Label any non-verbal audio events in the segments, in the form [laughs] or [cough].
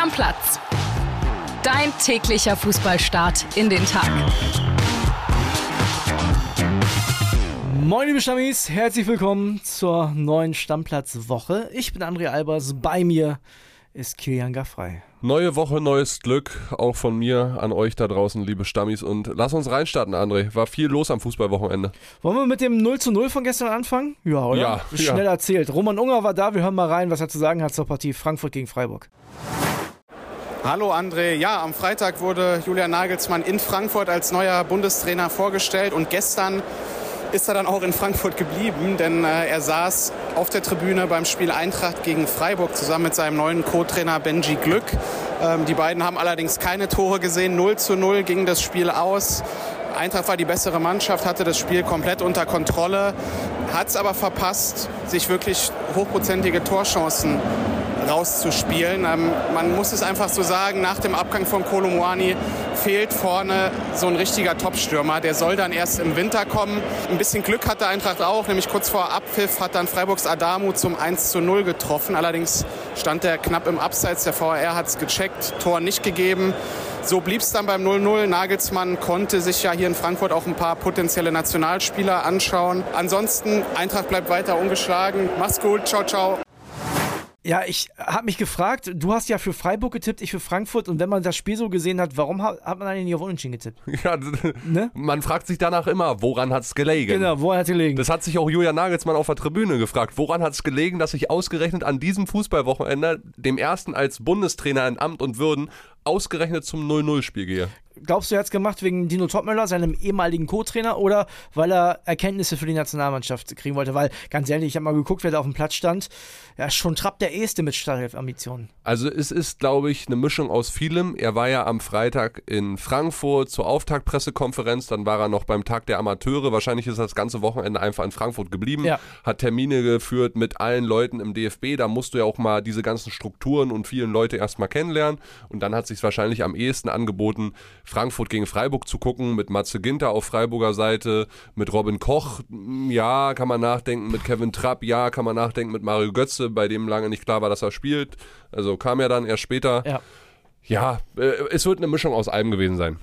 Stammplatz. Dein täglicher Fußballstart in den Tag. Moin liebe Stammis, herzlich willkommen zur neuen Stammplatzwoche. Ich bin André Albers, bei mir ist Kilian Gaffrey. Neue Woche, neues Glück, auch von mir an euch da draußen, liebe Stammis. Und lass uns reinstarten, André. War viel los am Fußballwochenende. Wollen wir mit dem 0 zu 0 von gestern anfangen? Ja, oder? Ja, Schnell ja. erzählt. Roman Unger war da, wir hören mal rein, was er zu sagen hat zur Partie Frankfurt gegen Freiburg. Hallo André. Ja, am Freitag wurde Julian Nagelsmann in Frankfurt als neuer Bundestrainer vorgestellt und gestern ist er dann auch in Frankfurt geblieben, denn äh, er saß auf der Tribüne beim Spiel Eintracht gegen Freiburg zusammen mit seinem neuen Co-Trainer Benji Glück. Ähm, die beiden haben allerdings keine Tore gesehen. 0 zu 0 ging das Spiel aus. Eintracht war die bessere Mannschaft, hatte das Spiel komplett unter Kontrolle, hat es aber verpasst, sich wirklich hochprozentige Torchancen rauszuspielen. Ähm, man muss es einfach so sagen, nach dem Abgang von Kolomoani fehlt vorne so ein richtiger Topstürmer. Der soll dann erst im Winter kommen. Ein bisschen Glück hatte Eintracht auch, nämlich kurz vor Abpfiff hat dann Freiburgs Adamu zum 1 zu 0 getroffen. Allerdings stand er knapp im Abseits. Der VR hat es gecheckt, Tor nicht gegeben. So blieb es dann beim 0-0. Nagelsmann konnte sich ja hier in Frankfurt auch ein paar potenzielle Nationalspieler anschauen. Ansonsten, Eintracht bleibt weiter ungeschlagen. Mach's gut, ciao, ciao. Ja, ich habe mich gefragt, du hast ja für Freiburg getippt, ich für Frankfurt und wenn man das Spiel so gesehen hat, warum hat, hat man eigentlich nicht auf Unentschieden getippt? [laughs] Ja, Ne? man fragt sich danach immer, woran hat es gelegen? Genau, wo hat er gelegen? Das hat sich auch Julian Nagelsmann auf der Tribüne gefragt. Woran hat es gelegen, dass ich ausgerechnet an diesem Fußballwochenende, dem ersten als Bundestrainer in Amt und Würden, ausgerechnet zum 0-0-Spiel gehe? Glaubst du, er hat es gemacht wegen Dino Topmöller, seinem ehemaligen Co-Trainer, oder weil er Erkenntnisse für die Nationalmannschaft kriegen wollte? Weil, ganz ehrlich, ich habe mal geguckt, wer da auf dem Platz stand. Ja, schon Trapp der Eheste mit Startelf-Ambitionen. Also es ist, glaube ich, eine Mischung aus vielem. Er war ja am Freitag in Frankfurt zur Auftaktpressekonferenz, dann war er noch beim Tag der Amateure. Wahrscheinlich ist er das ganze Wochenende einfach in Frankfurt geblieben, Ja. hat Termine geführt mit allen Leuten im DFB. Da musst du ja auch mal diese ganzen Strukturen und vielen Leute erstmal kennenlernen. Und dann hat sich wahrscheinlich am ehesten angeboten, Frankfurt gegen Freiburg zu gucken, mit Matze Ginter auf Freiburger Seite, mit Robin Koch, mm, ja, kann man nachdenken, mit Kevin Trapp, ja, kann man nachdenken, mit Mario Götze, bei dem lange nicht klar war, dass er spielt. Also kam ja dann erst später. Ja. Ja, äh, es wird eine Mischung aus allem gewesen sein.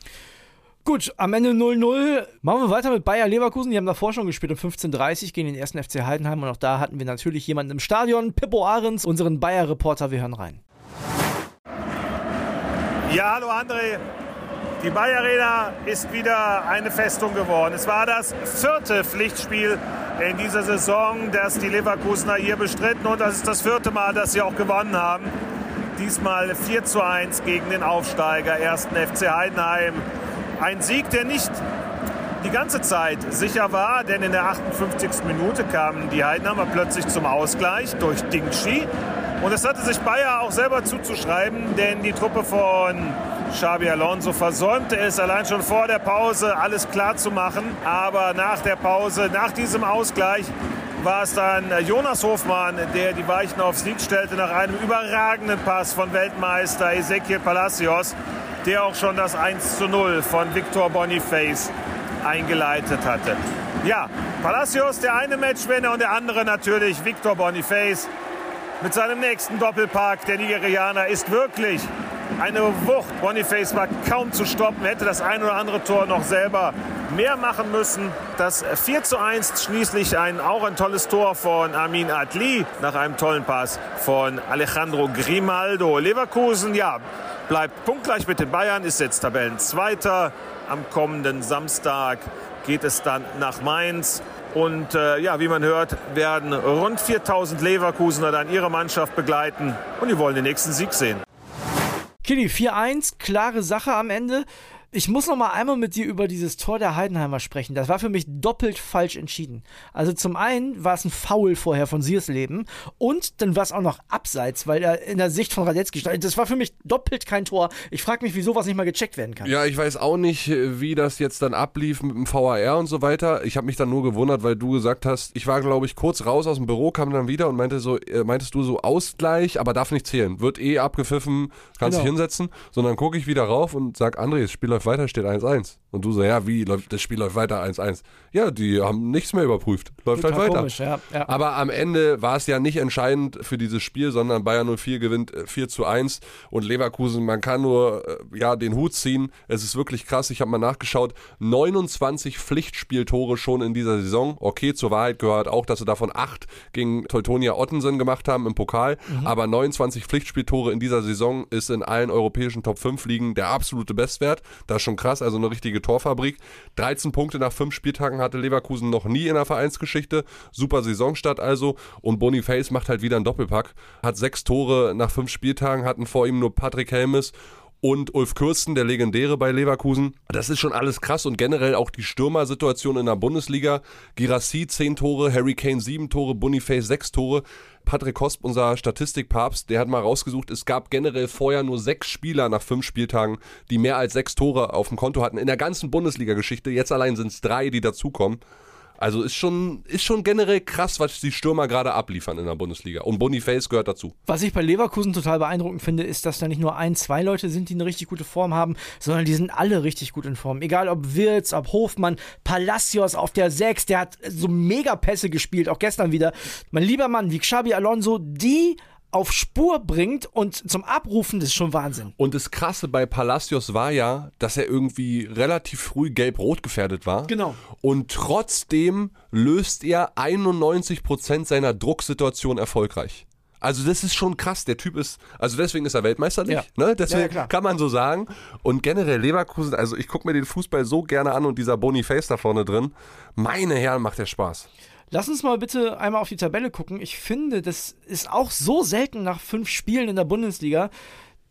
Gut, am Ende 0-0. Machen wir weiter mit Bayer Leverkusen. Die haben davor schon gespielt um 15.30 Uhr gegen den ersten FC Heidenheim. Und auch da hatten wir natürlich jemanden im Stadion, Pippo Ahrens, unseren Bayer-Reporter. Wir hören rein. Ja, hallo André. Die Bayer Arena ist wieder eine Festung geworden. Es war das vierte Pflichtspiel in dieser Saison, das die Leverkusener hier bestritten. Und das ist das vierte Mal, dass sie auch gewonnen haben. Diesmal 4 zu 1 gegen den Aufsteiger 1. FC Heidenheim. Ein Sieg, der nicht die ganze Zeit sicher war, denn in der 58. Minute kamen die Heidenheimer plötzlich zum Ausgleich durch Dingshi. Und es hatte sich Bayer auch selber zuzuschreiben, denn die Truppe von Xabi Alonso versäumte es allein schon vor der Pause alles klar zu machen. Aber nach der Pause, nach diesem Ausgleich, war es dann Jonas Hofmann, der die Weichen aufs Lied stellte nach einem überragenden Pass von Weltmeister Ezequiel Palacios, der auch schon das 1 zu 0 von Victor Boniface eingeleitet hatte. Ja, Palacios, der eine Matchwinner und der andere natürlich Victor Boniface mit seinem nächsten Doppelpark. Der Nigerianer ist wirklich eine Wucht. Boniface war kaum zu stoppen, hätte das ein oder andere Tor noch selber mehr machen müssen. Das 4 zu 1 schließlich ein, auch ein tolles Tor von Amin Adli nach einem tollen Pass von Alejandro Grimaldo. Leverkusen, ja, bleibt punktgleich mit den Bayern, ist jetzt Tabellenzweiter. Am kommenden Samstag geht es dann nach Mainz. Und äh, ja, wie man hört, werden rund 4000 Leverkusener dann ihre Mannschaft begleiten und die wollen den nächsten Sieg sehen. Kili, 4-1, klare Sache am Ende. Ich muss noch mal einmal mit dir über dieses Tor der Heidenheimer sprechen. Das war für mich doppelt falsch entschieden. Also zum einen war es ein Foul vorher von Siersleben und dann war es auch noch abseits, weil er in der Sicht von Radetzky stand. Das war für mich doppelt kein Tor. Ich frage mich, wieso was nicht mal gecheckt werden kann. Ja, ich weiß auch nicht, wie das jetzt dann ablief mit dem VAR und so weiter. Ich habe mich dann nur gewundert, weil du gesagt hast, ich war, glaube ich, kurz raus aus dem Büro, kam dann wieder und meinte so, äh, meintest du so Ausgleich, aber darf nicht zählen. Wird eh abgepfiffen, kannst Genau. dich hinsetzen. Sondern gucke ich wieder rauf und sag, André, das Spiel läuft weiter, steht 1-1. Und du so, ja, wie, läuft, das Spiel läuft weiter 1-1. Ja, die haben nichts mehr überprüft. Läuft Total halt weiter. komisch, ja, ja. Aber am Ende war es ja nicht entscheidend für dieses Spiel, sondern Bayern 04 gewinnt äh, 4 zu 1 und Leverkusen, man kann nur äh, ja, den Hut ziehen. Es ist wirklich krass. Ich habe mal nachgeschaut. 29 Pflichtspieltore schon in dieser Saison. Okay, zur Wahrheit gehört auch, dass sie davon 8 gegen Teutonia Ottensen gemacht haben im Pokal. Aber 29 Pflichtspieltore in dieser Saison ist in allen europäischen Top 5 Ligen der absolute Bestwert. Das ist schon krass, also eine richtige Torfabrik. 13 Punkte nach 5 Spieltagen hatte Leverkusen noch nie in der Vereinsgeschichte. Super Saisonstart also. Und Boniface macht halt wieder einen Doppelpack. Hat sechs Tore nach 5 Spieltagen, hatten vor ihm nur Patrick Helmes und Ulf Kürsten, der Legendäre bei Leverkusen. Das ist schon alles krass und generell auch die Stürmersituation in der Bundesliga. Girassi 10 Tore, Harry Kane 7 Tore, Boniface 6 Tore. Patrick Hosp, unser Statistikpapst, der hat mal rausgesucht, es gab generell vorher nur sechs Spieler nach fünf Spieltagen, die mehr als sechs Tore auf dem Konto hatten in der ganzen Bundesliga-Geschichte. Jetzt allein sind es drei, die dazukommen. Also ist schon, ist schon generell krass, was die Stürmer gerade abliefern in der Bundesliga. Und Boniface gehört dazu. Was ich bei Leverkusen total beeindruckend finde, ist, dass da nicht nur ein, zwei Leute sind, die eine richtig gute Form haben, sondern die sind alle richtig gut in Form. Egal ob Wirtz, ob Hofmann, Palacios auf der 6, der hat so mega Pässe gespielt, auch gestern wieder. Mein lieber Mann, wie Xabi Alonso, die auf Spur bringt und zum Abrufen, das ist schon Wahnsinn. Und das Krasse bei Palacios war ja, dass er irgendwie relativ früh gelb-rot gefährdet war. Genau. Und trotzdem löst er 91% seiner Drucksituation erfolgreich. Also das ist schon krass. Der Typ ist, also deswegen ist er Weltmeister nicht. Ja. Ne? Deswegen Ja, ja, klar. kann man so sagen. Und generell Leverkusen, also ich gucke mir den Fußball so gerne an und dieser Boniface da vorne drin, meine Herren, macht der Spaß. Lass uns mal bitte einmal auf die Tabelle gucken. Ich finde, das ist auch so selten nach fünf Spielen in der Bundesliga.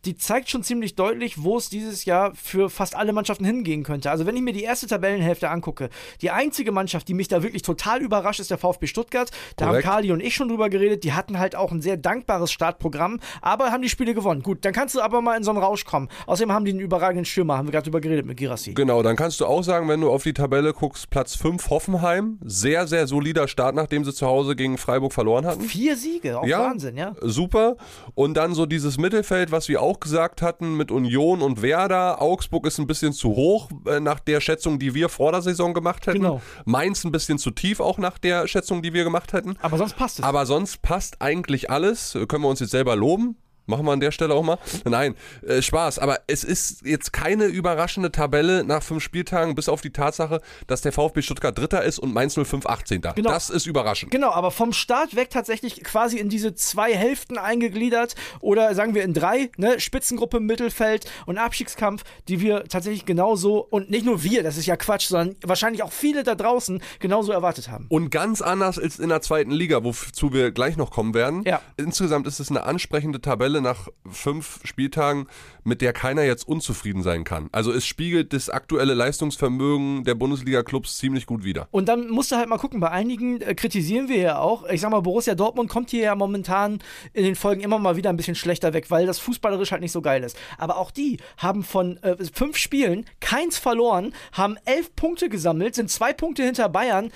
Die zeigt schon ziemlich deutlich, wo es dieses Jahr für fast alle Mannschaften hingehen könnte. Also wenn ich mir die erste Tabellenhälfte angucke, die einzige Mannschaft, die mich da wirklich total überrascht, ist der VfB Stuttgart. Da Korrekt. haben Kali und ich schon drüber geredet. Die hatten halt auch ein sehr dankbares Startprogramm, aber haben die Spiele gewonnen. Gut, dann kannst du aber mal in so einen Rausch kommen. Außerdem haben die einen überragenden Stürmer, haben wir gerade drüber geredet mit Girassi. Genau, dann kannst du auch sagen, wenn du auf die Tabelle guckst, Platz 5 Hoffenheim. Sehr, sehr solider Start, nachdem sie zu Hause gegen Freiburg verloren hatten. Vier Siege, auch Ja. Wahnsinn, ja. Super. Und dann so dieses Mittelfeld, was wir auch gesagt hatten, mit Union und Werder. Augsburg ist ein bisschen zu hoch äh, nach der Schätzung, die wir vor der Saison gemacht hätten. Genau. Mainz ein bisschen zu tief auch nach der Schätzung, die wir gemacht hätten. Aber sonst passt es. Aber sonst passt eigentlich alles. Können wir uns jetzt selber loben? Machen wir an der Stelle auch mal. Nein, äh, Spaß. Aber es ist jetzt keine überraschende Tabelle nach fünf Spieltagen, bis auf die Tatsache, dass der VfB Stuttgart Dritter ist und Mainz 05 18. Genau. Das ist überraschend. Genau, aber vom Start weg tatsächlich quasi in diese zwei Hälften eingegliedert oder sagen wir in drei, ne? Spitzengruppe, Mittelfeld und Abstiegskampf, die wir tatsächlich genauso und nicht nur wir, das ist ja Quatsch, sondern wahrscheinlich auch viele da draußen genauso erwartet haben. Und ganz anders als in der zweiten Liga, wozu wir gleich noch kommen werden. Ja. Insgesamt ist es eine ansprechende Tabelle nach fünf Spieltagen, mit der keiner jetzt unzufrieden sein kann. Also es spiegelt das aktuelle Leistungsvermögen der Bundesliga-Clubs ziemlich gut wider. Und dann musst du halt mal gucken, bei einigen äh, kritisieren wir ja auch. Ich sag mal, Borussia Dortmund kommt hier ja momentan in den Folgen immer mal wieder ein bisschen schlechter weg, weil das fußballerisch halt nicht so geil ist. Aber auch die haben von äh, fünf Spielen keins verloren, haben elf Punkte gesammelt, sind zwei Punkte hinter Bayern.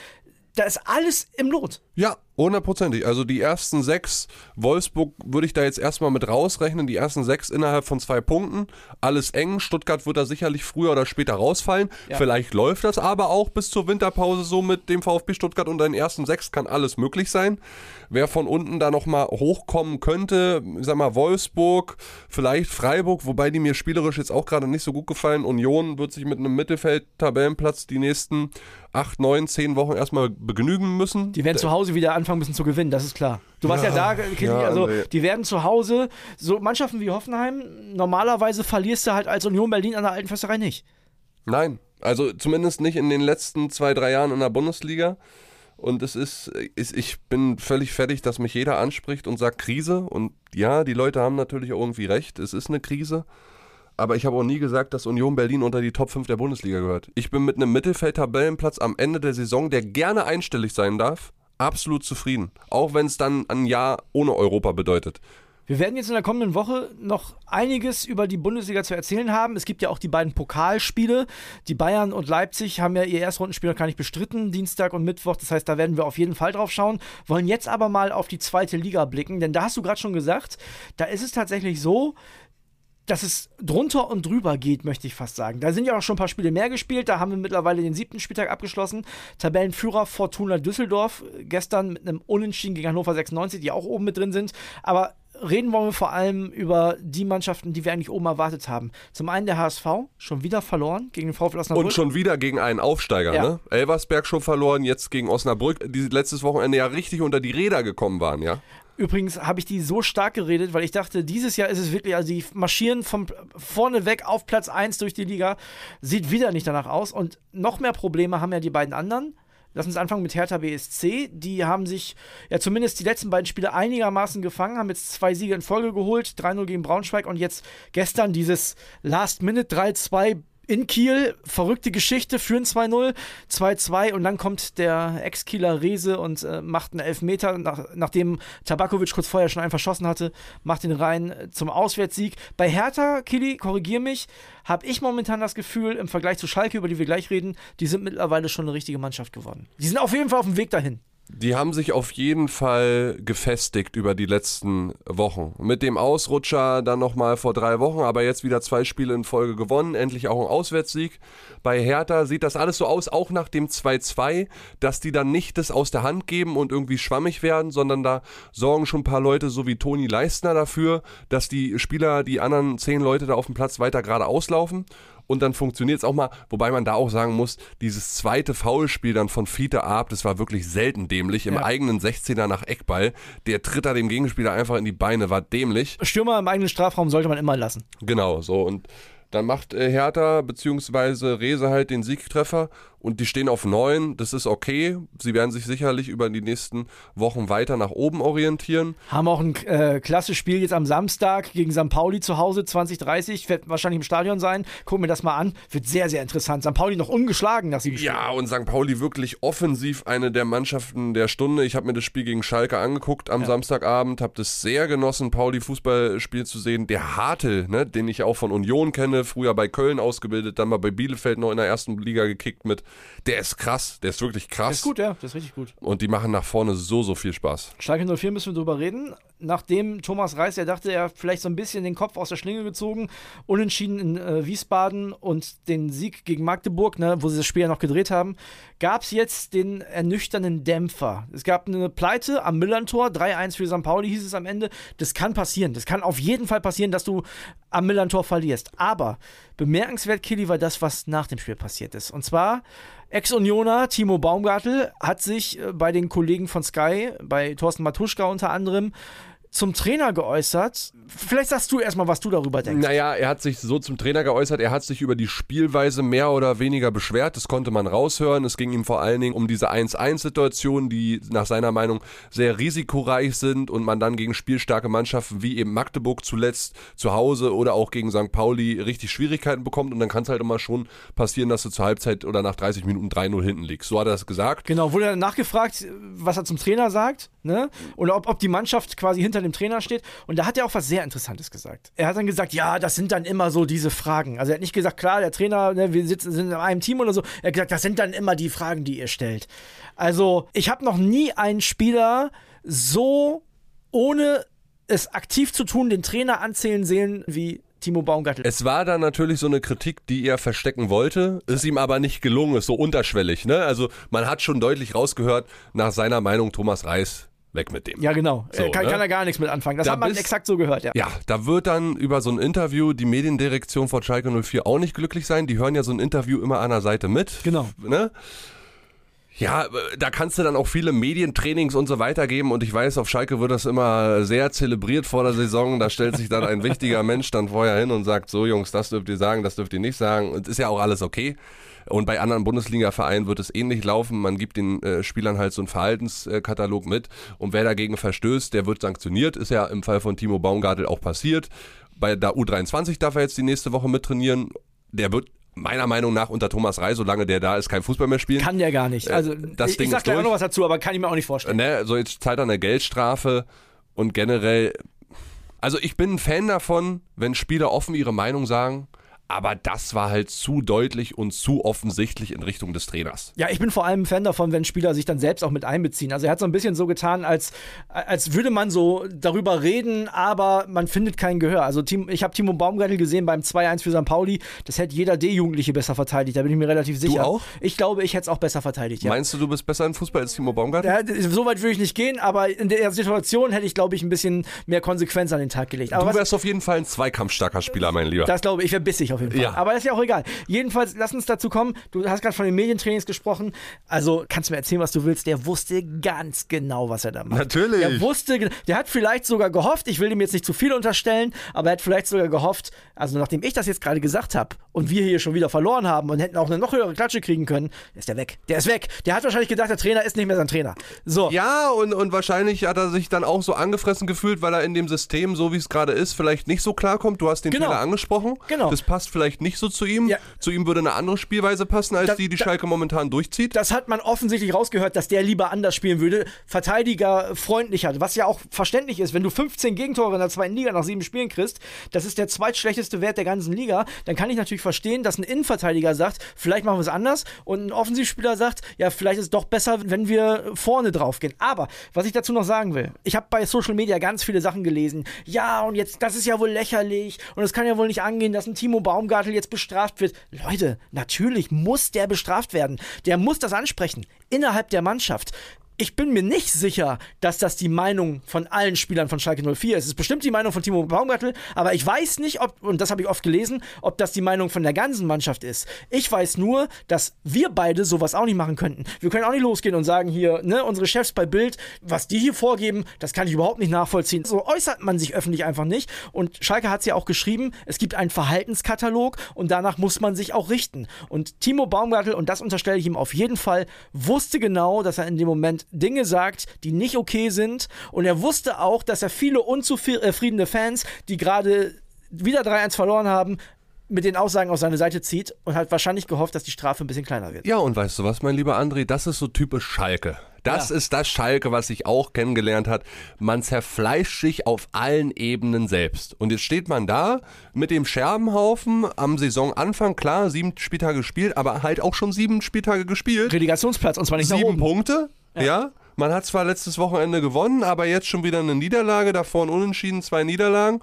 Da ist alles im Lot. Ja, hundertprozentig. Also die ersten sechs, Wolfsburg würde ich da jetzt erstmal mit rausrechnen, die ersten sechs innerhalb von zwei Punkten. Alles eng. Stuttgart wird da sicherlich früher oder später rausfallen. Ja. Vielleicht läuft das aber auch bis zur Winterpause so mit dem VfB Stuttgart und den ersten sechs kann alles möglich sein. Wer von unten da nochmal hochkommen könnte, ich sag mal Wolfsburg, vielleicht Freiburg, wobei die mir spielerisch jetzt auch gerade nicht so gut gefallen. Union wird sich mit einem Mittelfeld-Tabellenplatz die nächsten acht, neun, zehn Wochen erstmal begnügen müssen. Die werden zu Hause wieder anfangen müssen zu gewinnen, das ist klar. Du warst ja, da, Kili, ja, also André. die werden zu Hause, so Mannschaften wie Hoffenheim, normalerweise verlierst du halt als Union Berlin an der alten Försterei nicht. Nein, also zumindest nicht in den letzten zwei, drei Jahren in der Bundesliga. Und es ist, ist, ich bin völlig fertig, dass mich jeder anspricht und sagt Krise. Und ja, die Leute haben natürlich auch irgendwie recht, es ist eine Krise. Aber ich habe auch nie gesagt, dass Union Berlin unter die Top 5 der Bundesliga gehört. Ich bin mit einem Mittelfeld-Tabellenplatz am Ende der Saison, der gerne einstellig sein darf, absolut zufrieden. Auch wenn es dann ein Jahr ohne Europa bedeutet. Wir werden jetzt in der kommenden Woche noch einiges über die Bundesliga zu erzählen haben. Es gibt ja auch die beiden Pokalspiele. Die Bayern und Leipzig haben ja ihr Erstrundenspiel noch gar nicht bestritten, Dienstag und Mittwoch. Das heißt, da werden wir auf jeden Fall drauf schauen. Wollen jetzt aber mal auf die zweite Liga blicken, denn da hast du gerade schon gesagt, da ist es tatsächlich so, dass es drunter und drüber geht, möchte ich fast sagen. Da sind ja auch schon ein paar Spiele mehr gespielt. Da haben wir mittlerweile den siebten Spieltag abgeschlossen. Tabellenführer Fortuna Düsseldorf. Gestern mit einem Unentschieden gegen Hannover 96, die auch oben mit drin sind. Aber reden wollen wir vor allem über die Mannschaften, die wir eigentlich oben erwartet haben. Zum einen der HSV, schon wieder verloren gegen den VfL Osnabrück. Und schon wieder gegen einen Aufsteiger, Ja. ne? Elversberg schon verloren, jetzt gegen Osnabrück, die letztes Wochenende ja richtig unter die Räder gekommen waren, ja? Übrigens habe ich die so stark geredet, weil ich dachte, dieses Jahr ist es wirklich, also die marschieren von vorne weg auf Platz 1 durch die Liga. Sieht wieder nicht danach aus. Und noch mehr Probleme haben ja die beiden anderen. Lass uns anfangen mit Hertha BSC. Die haben sich ja zumindest die letzten beiden Spiele einigermaßen gefangen, haben jetzt zwei Siege in Folge geholt, 3-0 gegen Braunschweig und jetzt gestern dieses Last-Minute 3-2 in Kiel, verrückte Geschichte, führen 2-0, 2-2 und dann kommt der Ex-Kieler Rese und äh, macht einen Elfmeter, nach, nachdem Tabakovic kurz vorher schon einen verschossen hatte, macht den rein äh, zum Auswärtssieg. Bei Hertha, Kili, korrigier mich, habe ich momentan das Gefühl, im Vergleich zu Schalke, über die wir gleich reden, die sind mittlerweile schon eine richtige Mannschaft geworden. Die sind auf jeden Fall auf dem Weg dahin. Die haben sich auf jeden Fall gefestigt über die letzten Wochen. Mit dem Ausrutscher dann nochmal vor drei Wochen, aber jetzt wieder zwei Spiele in Folge gewonnen, endlich auch ein Auswärtssieg. Bei Hertha sieht das alles so aus, auch nach dem 2-2, dass die dann nicht das aus der Hand geben und irgendwie schwammig werden, sondern da sorgen schon ein paar Leute, so wie Toni Leistner, dafür, dass die Spieler, die anderen zehn Leute da auf dem Platz weiter gerade auslaufen. Und dann funktioniert es auch mal, wobei man da auch sagen muss, dieses zweite Foulspiel dann von Fiete Arp, das war wirklich selten dämlich. Im Ja. eigenen 16er nach Eckball. Der tritt da dem Gegenspieler einfach in die Beine, war dämlich. Stürmer im eigenen Strafraum sollte man immer lassen. Genau, so. Und dann macht äh, Hertha bzw. Rese halt den Siegtreffer und die stehen auf 9. Das ist okay. Sie werden sich sicherlich über die nächsten Wochen weiter nach oben orientieren. Haben auch ein äh, klasse Spiel jetzt am Samstag gegen St. Pauli zu Hause, 2030. Wird wahrscheinlich im Stadion sein. Gucken wir das mal an. Wird sehr, sehr interessant. St. Pauli noch ungeschlagen nach sieben Spielen. Ja, und St. Pauli wirklich offensiv eine der Mannschaften der Stunde. Ich habe mir das Spiel gegen Schalke angeguckt am Samstagabend, habe das sehr genossen, Pauli Fußballspiel zu sehen. Der Hartl, ne, den ich auch von Union kenne, früher bei Köln ausgebildet, dann mal bei Bielefeld noch in der ersten Liga gekickt mit. Der ist krass, der ist wirklich krass. Das ist gut, ja. Das ist richtig gut. Und die machen nach vorne so, so viel Spaß. Schalke 04 müssen wir drüber reden. Nachdem Thomas Reis, der dachte, er hat vielleicht so ein bisschen den Kopf aus der Schlinge gezogen, unentschieden in äh, Wiesbaden und den Sieg gegen Magdeburg, ne, wo sie das Spiel ja noch gedreht haben, gab es jetzt den ernüchternden Dämpfer. Es gab eine Pleite am Millantor, 3-1 für St. Pauli hieß es am Ende. Das kann passieren. Das kann auf jeden Fall passieren, dass du am Millantor verlierst. Aber bemerkenswert, Killy, war das, was nach dem Spiel passiert ist. Und zwar Ex-Unioner Timo Baumgartel hat sich äh, bei den Kollegen von Sky, bei Thorsten Matuschka unter anderem, zum Trainer geäußert. Vielleicht sagst du erstmal, was du darüber denkst. Naja, er hat sich so zum Trainer geäußert, er hat sich über die Spielweise mehr oder weniger beschwert, das konnte man raushören. Es ging ihm vor allen Dingen um diese 1-1-Situationen, die nach seiner Meinung sehr risikoreich sind und man dann gegen spielstarke Mannschaften wie eben Magdeburg zuletzt zu Hause oder auch gegen St. Pauli richtig Schwierigkeiten bekommt und dann kann es halt immer schon passieren, dass du zur Halbzeit oder nach 30 Minuten 3-0 hinten liegst. So hat er das gesagt. Genau, wurde dann nachgefragt, was er zum Trainer sagt, ne? Oder ob, ob die Mannschaft quasi hinter dem Trainer steht. Und da hat er auch was sehr Interessantes gesagt. Er hat dann gesagt, ja, das sind dann immer so diese Fragen. Also er hat nicht gesagt, klar, der Trainer, ne, wir sitzen, sind in einem Team oder so. Er hat gesagt, das sind dann immer die Fragen, die ihr stellt. Also, ich habe noch nie einen Spieler so ohne es aktiv zu tun, den Trainer anzählen sehen wie Timo Baumgartel. Es war dann natürlich so eine Kritik, die er verstecken wollte, ist ihm aber nicht gelungen, ist so unterschwellig. Ne? Also man hat schon deutlich rausgehört, nach seiner Meinung Thomas Reis, weg mit dem. ja, genau. So, äh, kann, ne? kann er gar nichts mit anfangen. Das Da hat man bist- exakt so gehört, ja. Ja, da wird dann über so ein Interview die Mediendirektion von Schalke 04 auch nicht glücklich sein. Die hören ja so ein Interview immer an der Seite mit. Genau. Ne? Ja, da kannst du dann auch viele Medientrainings und so weiter geben und ich weiß, auf Schalke wird das immer sehr zelebriert vor der Saison. Da stellt sich dann ein [laughs] wichtiger Mensch dann vorher hin und sagt, so Jungs, das dürft ihr sagen, das dürft ihr nicht sagen. Und ist ja auch alles okay. Und bei anderen Bundesliga-Vereinen wird es ähnlich laufen. Man gibt den äh, Spielern halt so einen Verhaltenskatalog mit und wer dagegen verstößt, der wird sanktioniert. Ist ja im Fall von Timo Baumgartel auch passiert. Bei der U23 darf er jetzt die nächste Woche mittrainieren. Der wird meiner Meinung nach unter Thomas Rey, solange der da ist, kein Fußball mehr spielen. Kann der gar nicht. Also, das ich, Ding ich sag gleich auch noch was dazu, aber kann ich mir auch nicht vorstellen. ne, so jetzt zahlt er eine Geldstrafe und generell, also ich bin ein Fan davon, wenn Spieler offen ihre Meinung sagen, aber das war halt zu deutlich und zu offensichtlich in Richtung des Trainers. Ja, ich bin vor allem ein Fan davon, wenn Spieler sich dann selbst auch mit einbeziehen. Also er hat so ein bisschen so getan, als, als würde man so darüber reden, aber man findet kein Gehör. Also ich habe Timo Baumgartel gesehen beim 2-1 für St. Pauli. Das hätte jeder D-Jugendliche besser verteidigt, da bin ich mir relativ sicher. Du auch? Ich glaube, ich hätte es auch besser verteidigt, ja. Meinst du, du bist besser in Fußball als Timo Baumgartel? Ja, so weit würde ich nicht gehen, aber in der Situation hätte ich, glaube ich, ein bisschen mehr Konsequenz an den Tag gelegt. Aber du wärst auf jeden Fall ein zweikampfstarker Spieler, mein Lieber. Das glaube ich, ich wäre bissig auf jeden Fall. Ja. Aber das ist ja auch egal. Jedenfalls, lass uns dazu kommen. Du hast gerade von den Medientrainings gesprochen. Also kannst du mir erzählen, was du willst. Der wusste ganz genau, was er da macht. Natürlich. Der wusste, der hat vielleicht sogar gehofft, ich will ihm jetzt nicht zu viel unterstellen, aber er hat vielleicht sogar gehofft, also nachdem ich das jetzt gerade gesagt habe und wir hier schon wieder verloren haben und hätten auch eine noch höhere Klatsche kriegen können, ist der weg. Der ist weg. Der hat wahrscheinlich gedacht, der Trainer ist nicht mehr sein Trainer. So. Ja, und, und wahrscheinlich hat er sich dann auch so angefressen gefühlt, weil er in dem System, so wie es gerade ist, vielleicht nicht so klarkommt. Du hast den genau. Fehler angesprochen. Genau. Das passt vielleicht nicht so zu ihm. Ja. Zu ihm würde eine andere Spielweise passen, als das, die, die Schalke momentan durchzieht. Das hat man offensichtlich rausgehört, dass der lieber anders spielen würde. Verteidiger freundlicher, was ja auch verständlich ist. Wenn du 15 Gegentore in der zweiten Liga nach sieben Spielen kriegst, das ist der zweitschlechteste Wert der ganzen Liga, dann kann ich natürlich verstehen, dass ein Innenverteidiger sagt, vielleicht machen wir es anders und ein Offensivspieler sagt, ja, vielleicht ist es doch besser, wenn wir vorne drauf gehen. Aber was ich dazu noch sagen will, ich habe bei Social Media ganz viele Sachen gelesen. Ja, und jetzt, das ist ja wohl lächerlich und es kann ja wohl nicht angehen, dass ein Timo Baumgartel jetzt bestraft wird. Leute, natürlich muss der bestraft werden. Der muss das ansprechen. Innerhalb der Mannschaft ich bin mir nicht sicher, dass das die Meinung von allen Spielern von Schalke 04 ist. Es ist bestimmt die Meinung von Timo Baumgartel, aber ich weiß nicht, ob, und das habe ich oft gelesen, ob das die Meinung von der ganzen Mannschaft ist. Ich weiß nur, dass wir beide sowas auch nicht machen könnten. Wir können auch nicht losgehen und sagen hier, ne, unsere Chefs bei Bild, was die hier vorgeben, das kann ich überhaupt nicht nachvollziehen. So äußert man sich öffentlich einfach nicht. Und Schalke hat es ja auch geschrieben, es gibt einen Verhaltenskatalog und danach muss man sich auch richten. Und Timo Baumgartel, und das unterstelle ich ihm auf jeden Fall, wusste genau, dass er in dem Moment Dinge sagt, die nicht okay sind. Und er wusste auch, dass er viele unzufriedene Fans, die gerade wieder 3-1 verloren haben, mit den Aussagen auf seine Seite zieht und hat wahrscheinlich gehofft, dass die Strafe ein bisschen kleiner wird. Ja, und weißt du was, mein lieber André, das ist so typisch Schalke. Das ja. ist das Schalke, was ich auch kennengelernt hat. Man zerfleischt sich auf allen Ebenen selbst. Und jetzt steht man da mit dem Scherbenhaufen am Saisonanfang, klar, sieben Spieltage gespielt, aber halt auch schon sieben Spieltage gespielt. Relegationsplatz, und zwar nicht Sieben Punkte, ja. ja. Man hat zwar letztes Wochenende gewonnen, aber jetzt schon wieder eine Niederlage, davor ein Unentschieden, zwei Niederlagen.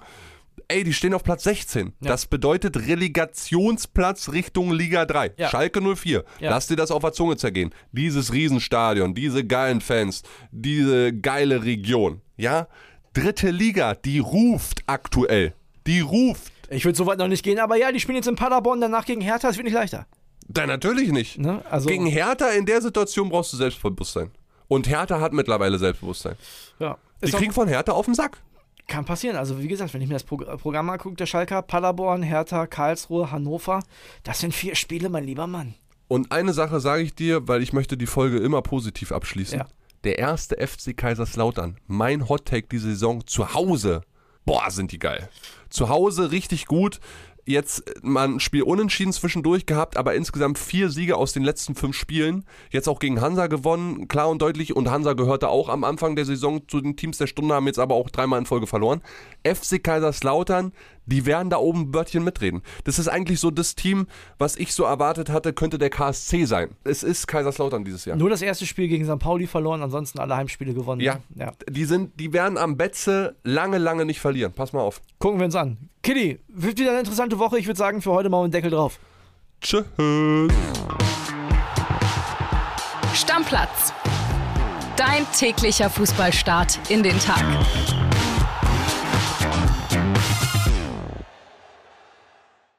Ey, die stehen auf Platz 16. Ja. Das bedeutet Relegationsplatz Richtung Liga 3. Ja. Schalke 04. Ja. Lass dir das auf der Zunge zergehen. Dieses Riesenstadion, diese geilen Fans, diese geile Region. Ja? Dritte Liga, die ruft aktuell. Die ruft. Ich würde so weit noch nicht gehen, aber ja, die spielen jetzt in Paderborn, danach gegen Hertha, das wird nicht leichter. Da natürlich nicht. Ne? Also Gegen Hertha in der Situation brauchst du Selbstbewusstsein. Und Hertha hat mittlerweile Selbstbewusstsein. Ja. Die kriegen von Hertha auf den Sack. Kann passieren. Also wie gesagt, wenn ich mir das Programm angucke, der Schalker, Paderborn, Hertha, Karlsruhe, Hannover, das sind vier Spiele, mein lieber Mann. Und eine Sache sage ich dir, weil ich möchte die Folge immer positiv abschließen. Ja. Der erste FC Kaiserslautern, mein Hottake diese Saison zu Hause. Boah, sind die geil. Zu Hause richtig gut jetzt mal ein Spiel unentschieden zwischendurch gehabt, aber insgesamt vier Siege aus den letzten fünf Spielen. Jetzt auch gegen Hansa gewonnen, klar und deutlich. Und Hansa gehörte auch am Anfang der Saison zu den Teams der Stunde, haben jetzt aber auch dreimal in Folge verloren. FC Kaiserslautern, die werden da oben ein Wörtchen mitreden. Das ist eigentlich so das Team, was ich so erwartet hatte, könnte der KSC sein. Es ist Kaiserslautern dieses Jahr. Nur das erste Spiel gegen St. Pauli verloren, ansonsten alle Heimspiele gewonnen. Ja, ja. Die, sind, die werden am Betze lange, lange nicht verlieren. Pass mal auf. Gucken wir uns an. Kitty, wird wieder eine interessante Woche. Ich würde sagen, für heute mal einen Deckel drauf. Tschüss. Stammplatz. Dein täglicher Fußballstart in den Tag.